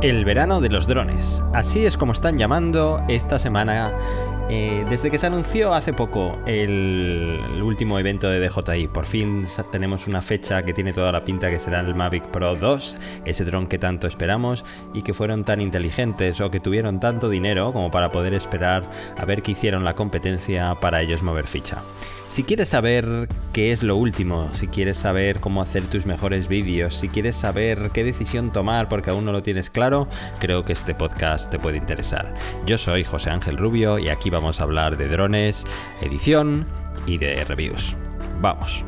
El verano de los drones. Así es como están llamando esta semana. eh, desde que se anunció hace poco el, el último evento de DJI, por fin tenemos una fecha que tiene toda la pinta que será el Mavic Pro 2, ese dron que tanto esperamos y que fueron tan inteligentes o que tuvieron tanto dinero como para poder esperar a ver qué hicieron la competencia para ellos mover ficha. Si quieres saber qué es lo último, si quieres saber cómo hacer tus mejores vídeos, si quieres saber qué decisión tomar porque aún no lo tienes claro, creo que este podcast te puede interesar. Yo soy José Ángel Rubio y aquí vamos a hablar de drones, edición y de reviews. Vamos.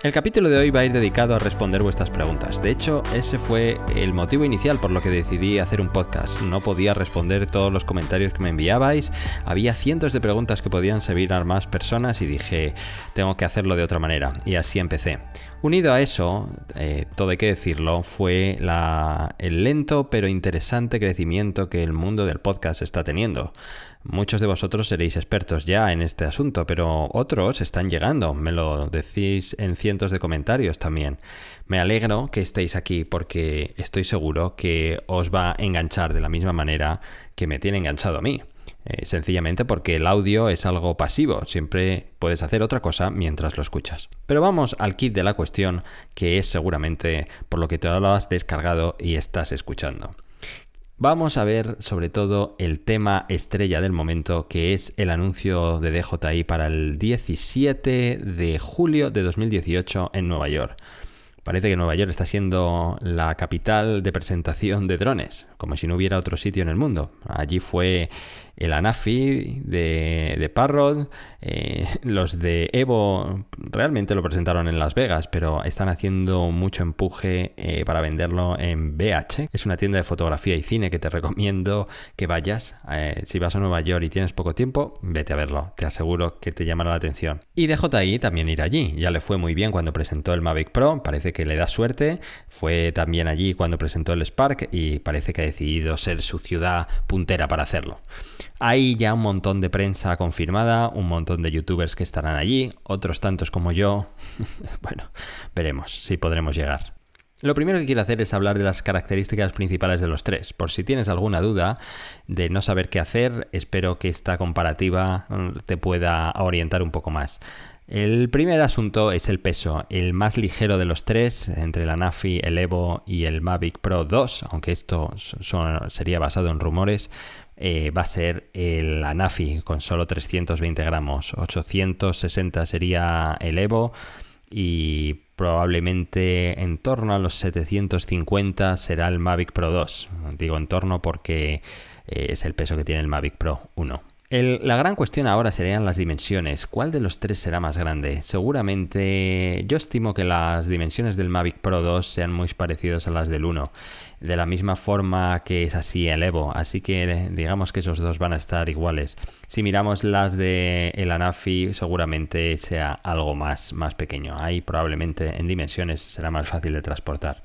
El capítulo de hoy va a ir dedicado a responder vuestras preguntas. De hecho, ese fue el motivo inicial por lo que decidí hacer un podcast. No podía responder todos los comentarios que me enviabais. Había cientos de preguntas que podían servir a más personas y dije, tengo que hacerlo de otra manera. Y así empecé. Unido a eso, eh, todo hay que decirlo, fue el lento pero interesante crecimiento que el mundo del podcast está teniendo. Muchos de vosotros seréis expertos ya en este asunto, pero otros están llegando, me lo decís en cientos de comentarios también. Me alegro que estéis aquí porque estoy seguro que os va a enganchar de la misma manera que me tiene enganchado a mí. Eh, sencillamente porque el audio es algo pasivo, siempre puedes hacer otra cosa mientras lo escuchas. Pero vamos al kit de la cuestión, que es seguramente por lo que te lo has descargado y estás escuchando. Vamos a ver sobre todo el tema estrella del momento, que es el anuncio de DJI para el 17 de julio de 2018 en Nueva York. Parece que Nueva York está siendo la capital de presentación de drones, como si no hubiera otro sitio en el mundo. Allí fue el Anafi de, de Parrot, eh, los de Evo realmente lo presentaron en Las Vegas, pero están haciendo mucho empuje eh, para venderlo en BH. Es una tienda de fotografía y cine que te recomiendo que vayas. Eh, si vas a Nueva York y tienes poco tiempo, vete a verlo. Te aseguro que te llamará la atención. Y DJI también irá allí. Ya le fue muy bien cuando presentó el Mavic Pro. Parece que le da suerte. Fue también allí cuando presentó el Spark y parece que ha decidido ser su ciudad puntera para hacerlo. Hay ya un montón de prensa confirmada, un montón de youtubers que estarán allí, otros tantos como yo. bueno, veremos si podremos llegar. Lo primero que quiero hacer es hablar de las características principales de los tres. Por si tienes alguna duda de no saber qué hacer, espero que esta comparativa mm, te pueda orientar un poco más. El primer asunto es el peso, el más ligero de los tres, entre la Nafi, el Evo y el Mavic Pro 2, aunque esto sería basado en rumores, eh, va a ser el Anafi con solo 320 gramos, 860 sería el Evo y probablemente en torno a los 750 será el Mavic Pro 2. Digo en torno porque eh, es el peso que tiene el Mavic Pro 1. La gran cuestión ahora serían las dimensiones. ¿Cuál de los tres será más grande? Seguramente yo estimo que las dimensiones del Mavic Pro 2 sean muy parecidas a las del 1, de la misma forma que es así el Evo, así que digamos que esos dos van a estar iguales. Si miramos las de el Anafi, seguramente sea algo más, más pequeño. Ahí probablemente en dimensiones será más fácil de transportar.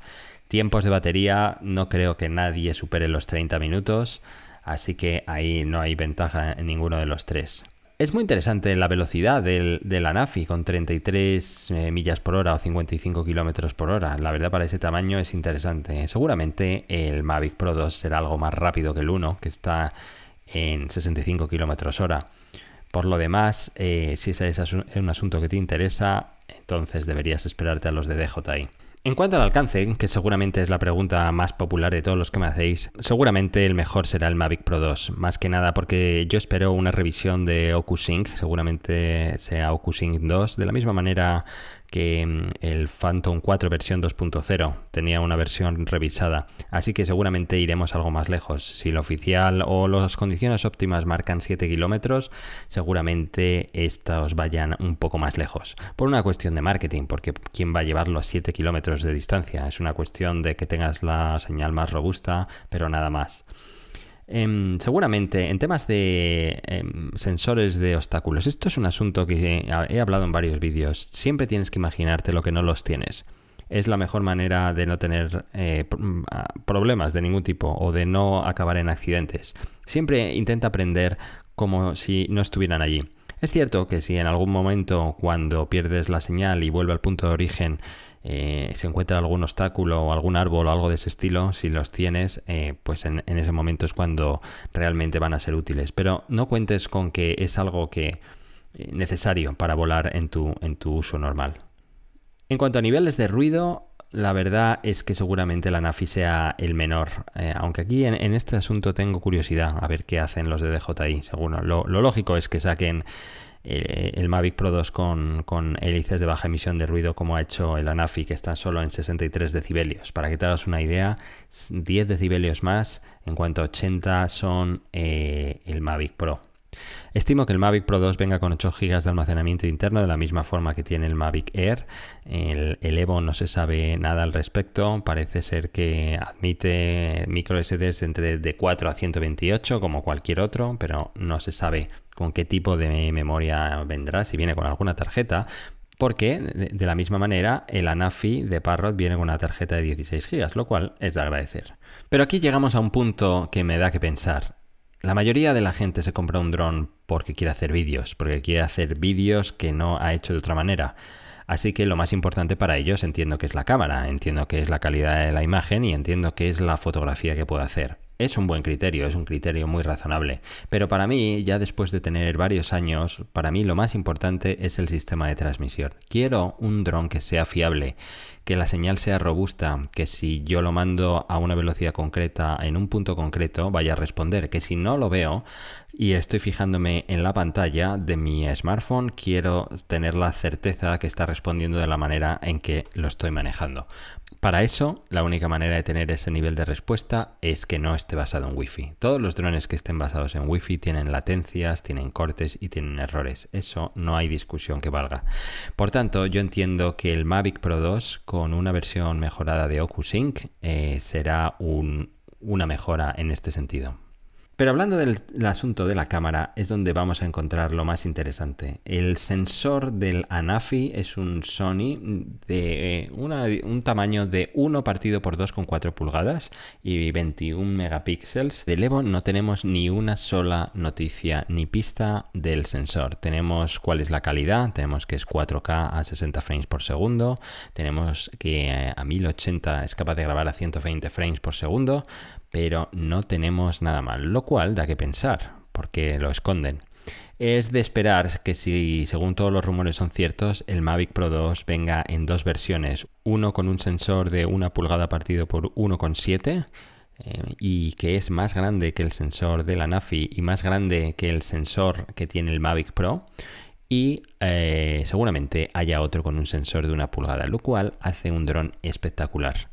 Tiempos de batería, no creo que nadie supere los 30 minutos. Así que ahí no hay ventaja en ninguno de los tres. Es muy interesante la velocidad del, del Anafi con 33 eh, millas por hora o 55 kilómetros por hora. La verdad, para ese tamaño es interesante. Seguramente el Mavic Pro 2 será algo más rápido que el 1, que está en 65 kilómetros hora. Por lo demás, eh, si ese es un asunto que te interesa, entonces deberías esperarte a los de DJI. En cuanto al alcance, que seguramente es la pregunta más popular de todos los que me hacéis, seguramente el mejor será el Mavic Pro 2, más que nada porque yo espero una revisión de OcuSync, seguramente sea OcuSync 2, de la misma manera que mm, el Phantom 4 versión 2.0 tenía una versión revisada, así que seguramente iremos algo más lejos. Si lo oficial o las condiciones óptimas marcan 7 kilómetros, seguramente estos vayan un poco más lejos. Por una cuestión de marketing, porque ¿quién va a llevarlo a 7 kilómetros de distancia? Es una cuestión de que tengas la señal más robusta, pero nada más. Em, seguramente en temas de em, sensores de obstáculos, esto es un asunto que he, hablado en varios vídeos. Siempre tienes que imaginarte lo que no los tienes. Es la mejor manera de no tener eh, ah, problemas de ningún tipo o de no acabar en accidentes. Siempre intenta aprender como si no estuvieran allí. Es cierto que si en algún momento cuando pierdes la señal y vuelve al punto de origen eh, se encuentra algún obstáculo o algún árbol o algo de ese estilo, si los tienes, eh, pues en, ese momento es cuando realmente van a ser útiles. Pero no cuentes con que es algo que eh, necesario para volar en tu, en tu uso normal. En cuanto a niveles de ruido, la verdad es que seguramente la NAFI sea el menor. aunque aquí en, este asunto tengo curiosidad a ver qué hacen los de DJI. Seguro. lo lógico es que saquen eh, el Mavic Pro 2 con, con, hélices de baja emisión de ruido como ha hecho el Anafi que está solo en 63 decibelios. Para que te hagas una idea, 10 decibelios más en cuanto a 80 son eh, el Mavic Pro. Estimo que el Mavic Pro 2 venga con 8 GB de almacenamiento interno de la misma forma que tiene el Mavic Air. El, Evo no se sabe nada al respecto. Parece ser que admite micro SDs entre de 4 a 128 como cualquier otro, pero no se sabe con qué tipo de memoria vendrá, si viene con alguna tarjeta. Porque de la misma manera el Anafi de Parrot viene con una tarjeta de 16 GB, lo cual es de agradecer. Pero aquí llegamos a un punto que me da que pensar. La mayoría de la gente se compra un dron porque quiere hacer vídeos, porque quiere hacer vídeos que no ha hecho de otra manera. Así que lo más importante para ellos entiendo que es la cámara, entiendo que es la calidad de la imagen y entiendo que es la fotografía que puede hacer. Es un buen criterio, es un criterio muy razonable. Pero para mí, ya después de tener varios años, para mí lo más importante es el sistema de transmisión. Quiero un dron que sea fiable, que la señal sea robusta, que si yo lo mando a una velocidad concreta en un punto concreto vaya a responder, que si no lo veo y estoy fijándome en la pantalla de mi smartphone, quiero tener la certeza que está respondiendo de la manera en que lo estoy manejando. Para eso, la única manera de tener ese nivel de respuesta es que no esté basado en Wi-Fi. Todos los drones que estén basados en Wi-Fi tienen latencias, tienen cortes y tienen errores. Eso no hay discusión que valga. Por tanto, yo entiendo que el Mavic Pro 2 con una versión mejorada de OcuSync eh, será una mejora en este sentido. Pero hablando del, asunto de la cámara, es donde vamos a encontrar lo más interesante. El sensor del Anafi es un Sony de eh, un tamaño de 1 partido por 2,4 pulgadas y 21 megapíxeles. Del Evo no tenemos ni una sola noticia ni pista del sensor. Tenemos cuál es la calidad, tenemos que es 4K a 60 frames por segundo, tenemos que eh, a 1080 es capaz de grabar a 120 frames por segundo, pero no tenemos nada mal, lo cual da que pensar, porque lo esconden. Es de esperar que si, según todos los rumores son ciertos, el Mavic Pro 2 venga en dos versiones, uno con un sensor de una pulgada partido por 1,7 eh, y que es más grande que el sensor de la Nafi y más grande que el sensor que tiene el Mavic Pro y eh, seguramente haya otro con un sensor de una pulgada, lo cual hace un dron espectacular.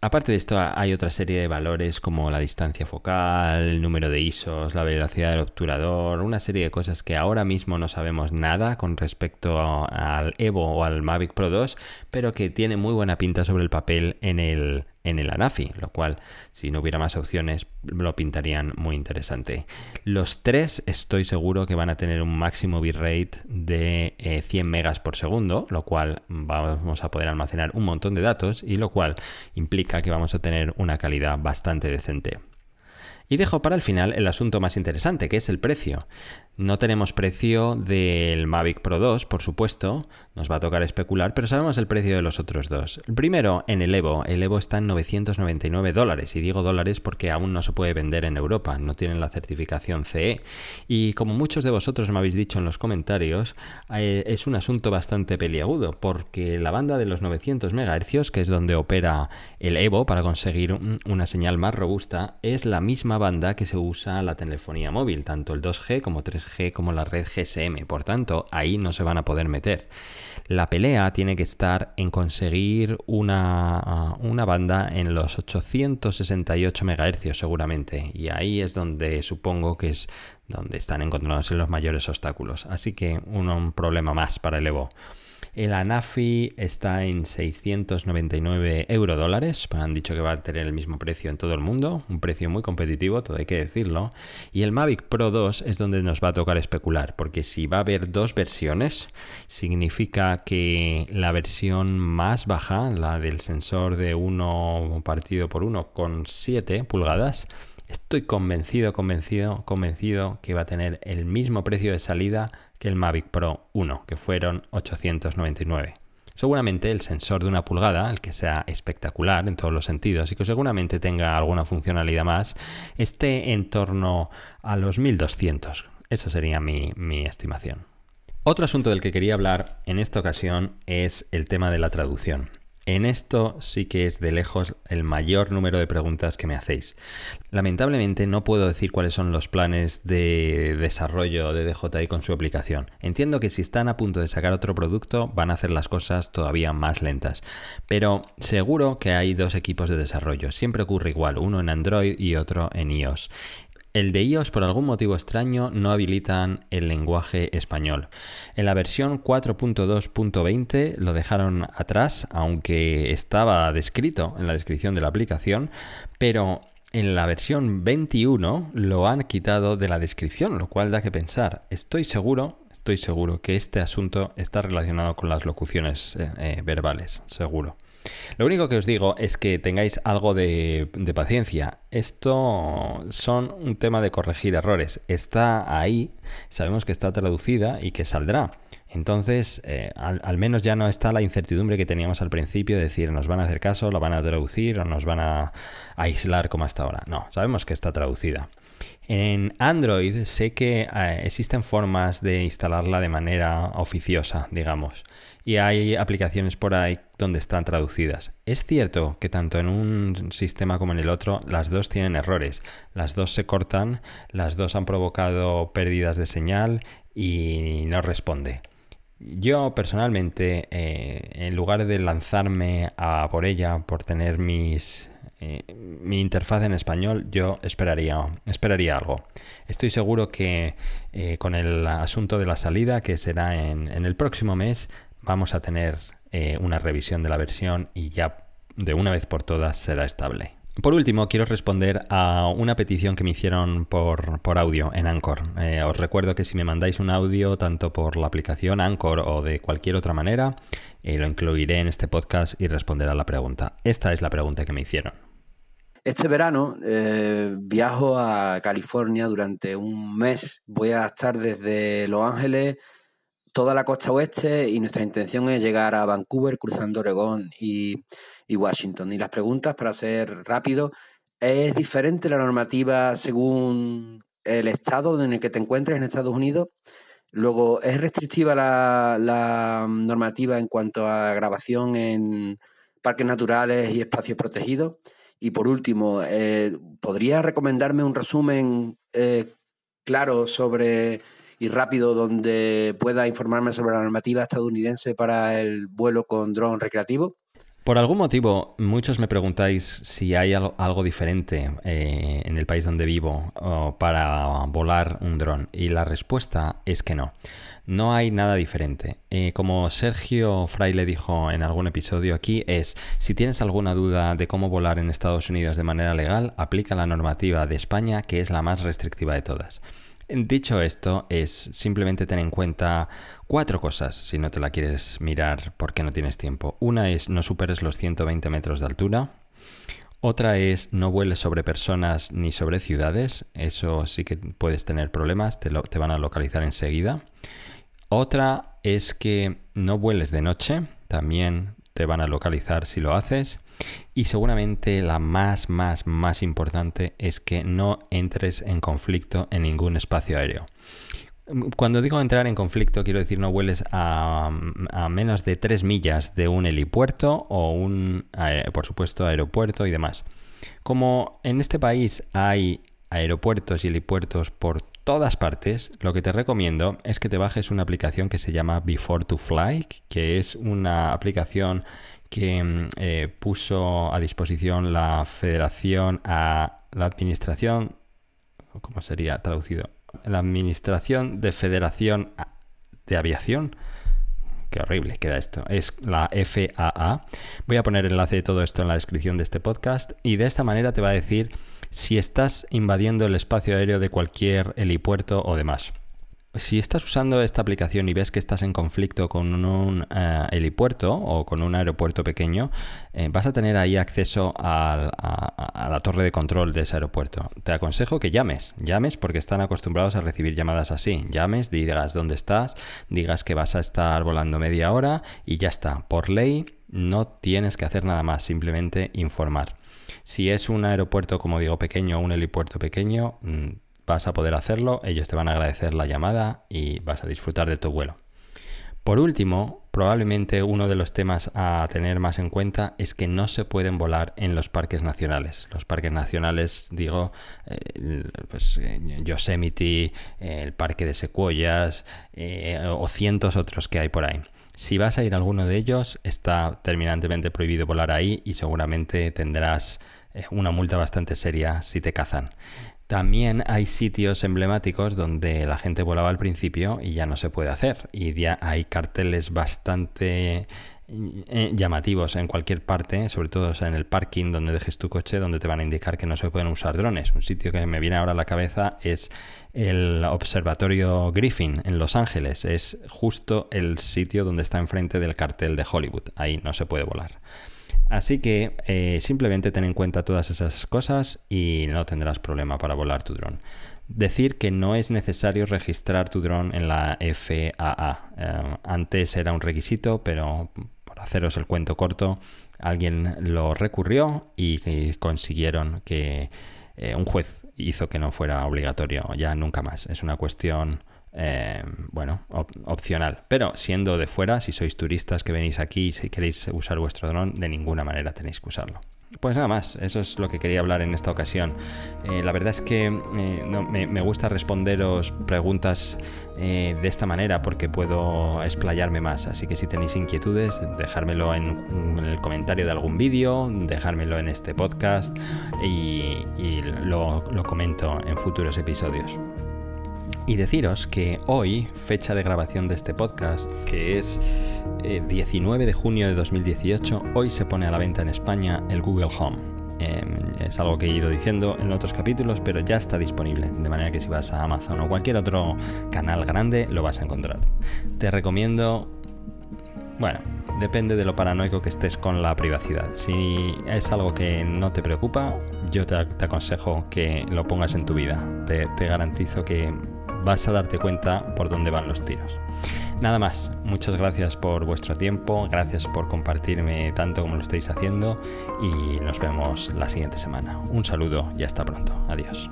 Aparte de esto, hay otra serie de valores como la distancia focal, el número de ISOs, la velocidad del obturador, una serie de cosas que ahora mismo no sabemos nada con respecto al Evo o al Mavic Pro 2, pero que tiene muy buena pinta sobre el papel en el, en el Anafi, lo cual si no hubiera más opciones lo pintarían muy interesante. Los tres estoy seguro que van a tener un máximo bitrate de 100 eh, megas por segundo, lo cual vamos a poder almacenar un montón de datos y lo cual implica que vamos a tener una calidad bastante decente. Y dejo para el final el asunto más interesante, que es el precio. No tenemos precio del Mavic Pro 2, por supuesto, nos va a tocar especular, pero sabemos el precio de los otros dos. El primero, en el Evo. El Evo está en 999 dólares, y digo dólares porque aún no se puede vender en Europa, no tienen la certificación CE. Y como muchos de vosotros me habéis dicho en los comentarios, eh, es un asunto bastante peliagudo, porque la banda de los 900 MHz, que es donde opera el Evo para conseguir una señal más robusta, es la misma banda que se usa la telefonía móvil, tanto el 2G como 3G como la red GSM, por tanto, ahí no se van a poder meter. La pelea tiene que estar en conseguir una, una banda en los 868 MHz seguramente, y ahí es donde supongo que es donde están encontrándose los mayores obstáculos. Así que un problema más para el Evo. El Anafi está en 699 euro dólares. Han dicho que va a tener el mismo precio en todo el mundo. Un precio muy competitivo, todo hay que decirlo. Y el Mavic Pro 2 es donde nos va a tocar especular. Porque si va a haber dos versiones, significa que la versión más baja, la del sensor de 1 partido por 1 con 7 pulgadas, Estoy convencido, convencido, convencido que va a tener el mismo precio de salida que el Mavic Pro 1, que fueron 899. Seguramente el sensor de una pulgada, el que sea espectacular en todos los sentidos y que seguramente tenga alguna funcionalidad más, esté en torno a los 1200. Esa sería mi, mi estimación. Otro asunto del que quería hablar en esta ocasión es el tema de la traducción. En esto sí que es de lejos el mayor número de preguntas que me hacéis. Lamentablemente no puedo decir cuáles son los planes de desarrollo de DJI con su aplicación. Entiendo que si están a punto de sacar otro producto van a hacer las cosas todavía más lentas. Pero seguro que hay dos equipos de desarrollo. Siempre ocurre igual, uno en Android y otro en iOS. El de iOS por algún motivo extraño no habilitan el lenguaje español. En la versión 4.2.20 lo dejaron atrás, aunque estaba descrito en la descripción de la aplicación, pero en la versión 21 lo han quitado de la descripción, lo cual da que pensar. Estoy seguro, estoy seguro que este asunto está relacionado con las locuciones eh, eh, verbales, seguro. Lo único que os digo es que tengáis algo de, paciencia. Esto son un tema de corregir errores. Está ahí, sabemos que está traducida y que saldrá. Entonces, eh, al, menos ya no está la incertidumbre que teníamos al principio de decir nos van a hacer caso, lo van a traducir o nos van a aislar como hasta ahora. No, sabemos que está traducida. En Android sé que eh, existen formas de instalarla de manera oficiosa, digamos y hay aplicaciones por ahí donde están traducidas. Es cierto que tanto en un sistema como en el otro las dos tienen errores, las dos se cortan, las dos han provocado pérdidas de señal y no responde. Yo personalmente, eh, en lugar de lanzarme a por ella, por tener mis, eh, mi interfaz en español, yo esperaría, esperaría algo. Estoy seguro que eh, con el asunto de la salida, que será en, el próximo mes, vamos a tener eh, una revisión de la versión y ya de una vez por todas será estable. Por último, quiero responder a una petición que me hicieron por, audio en Anchor. Os recuerdo que si me mandáis un audio tanto por la aplicación Anchor o de cualquier otra manera, lo incluiré en este podcast y responderé a la pregunta. Esta es la pregunta que me hicieron. Este verano viajo a California durante un mes. Voy a estar desde Los Ángeles toda la costa oeste y nuestra intención es llegar a Vancouver cruzando Oregón y, Washington. Y las preguntas, para ser rápido, ¿es diferente la normativa según el estado en el que te encuentres en Estados Unidos? Luego, ¿es restrictiva la, normativa en cuanto a grabación en parques naturales y espacios protegidos? Y por último, eh, ¿podría recomendarme un resumen eh, claro sobre y rápido donde pueda informarme sobre la normativa estadounidense para el vuelo con dron recreativo? Por algún motivo, muchos me preguntáis si hay algo diferente eh, en el país donde vivo para volar un dron y la respuesta es que no. No hay nada diferente. Eh, como Sergio Fraile dijo en algún episodio aquí, es si tienes alguna duda de cómo volar en Estados Unidos de manera legal, aplica la normativa de España, que es la más restrictiva de todas. Dicho esto, es simplemente tener en cuenta cuatro cosas si no te la quieres mirar porque no tienes tiempo. Una es no superes los 120 metros de altura. Otra es no vueles sobre personas ni sobre ciudades. Eso sí que puedes tener problemas, te, te van a localizar enseguida. Otra es que no vueles de noche. También te van a localizar si lo haces. Y seguramente la más, más, más importante es que no entres en conflicto en ningún espacio aéreo. Cuando digo entrar en conflicto, quiero decir no vueles a, menos de 3 millas de un helipuerto o un, por supuesto, aeropuerto y demás. Como en este país hay aeropuertos y helipuertos por todas partes, lo que te recomiendo es que te bajes una aplicación que se llama Before to Fly, que es una aplicación que mm, eh, puso a disposición la federación a la administración, ¿cómo sería traducido? La administración de federación de aviación. Qué horrible queda esto. Es la FAA. Voy a poner el enlace de todo esto en la descripción de este podcast y de esta manera te va a decir si estás invadiendo el espacio aéreo de cualquier helipuerto o demás. si estás usando esta aplicación y ves que estás en conflicto con un eh, helipuerto o con un aeropuerto pequeño, eh, vas a tener ahí acceso a, la torre de control de ese aeropuerto. Te aconsejo que llames, llames porque están acostumbrados a recibir llamadas así. Llames, digas dónde estás, digas que vas a estar volando media hora y ya está. Por ley no tienes que hacer nada más, simplemente informar. Si es un aeropuerto, como digo, pequeño o un helipuerto pequeño, mm, vas a poder hacerlo, ellos te van a agradecer la llamada y vas a disfrutar de tu vuelo. Por último, probablemente uno de los temas a tener más en cuenta es que no se pueden volar en los parques nacionales. Los parques nacionales, digo, eh, pues, eh, Yosemite, el parque de secuoyas eh, o cientos otros que hay por ahí. Si vas a ir a alguno de ellos, está terminantemente prohibido volar ahí y seguramente tendrás una multa bastante seria si te cazan. También hay sitios emblemáticos donde la gente volaba al principio y ya no se puede hacer. Y ya hay carteles bastante eh, llamativos en cualquier parte, sobre todo en el parking donde dejes tu coche, donde te van a indicar que no se pueden usar drones. Un sitio que me viene ahora a la cabeza es el Observatorio Griffin en Los Ángeles. Es justo el sitio donde está enfrente del cartel de Hollywood. Ahí no se puede volar. Así que eh, simplemente ten en cuenta todas esas cosas y no tendrás problema para volar tu dron. Decir que no es necesario registrar tu dron en la FAA. Eh, antes era un requisito, pero haceros el cuento corto, alguien lo recurrió y, consiguieron que eh, un juez hizo que no fuera obligatorio ya nunca más. Es una cuestión eh, bueno, opcional. Pero siendo de fuera, si sois turistas que venís aquí y si queréis usar vuestro dron, de ninguna manera tenéis que usarlo. Pues nada más, eso es lo que quería hablar en esta ocasión. Eh, la verdad es que eh, me, gusta responderos preguntas de esta manera porque puedo explayarme más. Así que si tenéis inquietudes, dejármelo en, el comentario de algún vídeo, dejármelo en este podcast y, lo comento en futuros episodios. Y deciros que hoy, fecha de grabación de este podcast, que es 19 eh, de junio de 2018, hoy se pone a la venta en España el Google Home. Em, es algo que he ido diciendo en otros capítulos, pero ya está disponible, de manera que si vas a Amazon o cualquier otro canal grande lo vas a encontrar. Te recomiendo, bueno, depende de lo paranoico que estés con la privacidad. Si es algo que no te preocupa, yo te, aconsejo que lo pongas en tu vida. te garantizo que vas a darte cuenta por dónde van los tiros. Nada más, muchas gracias por vuestro tiempo, gracias por compartirme tanto como lo estáis haciendo y nos vemos la siguiente semana. Un saludo y hasta pronto. Adiós.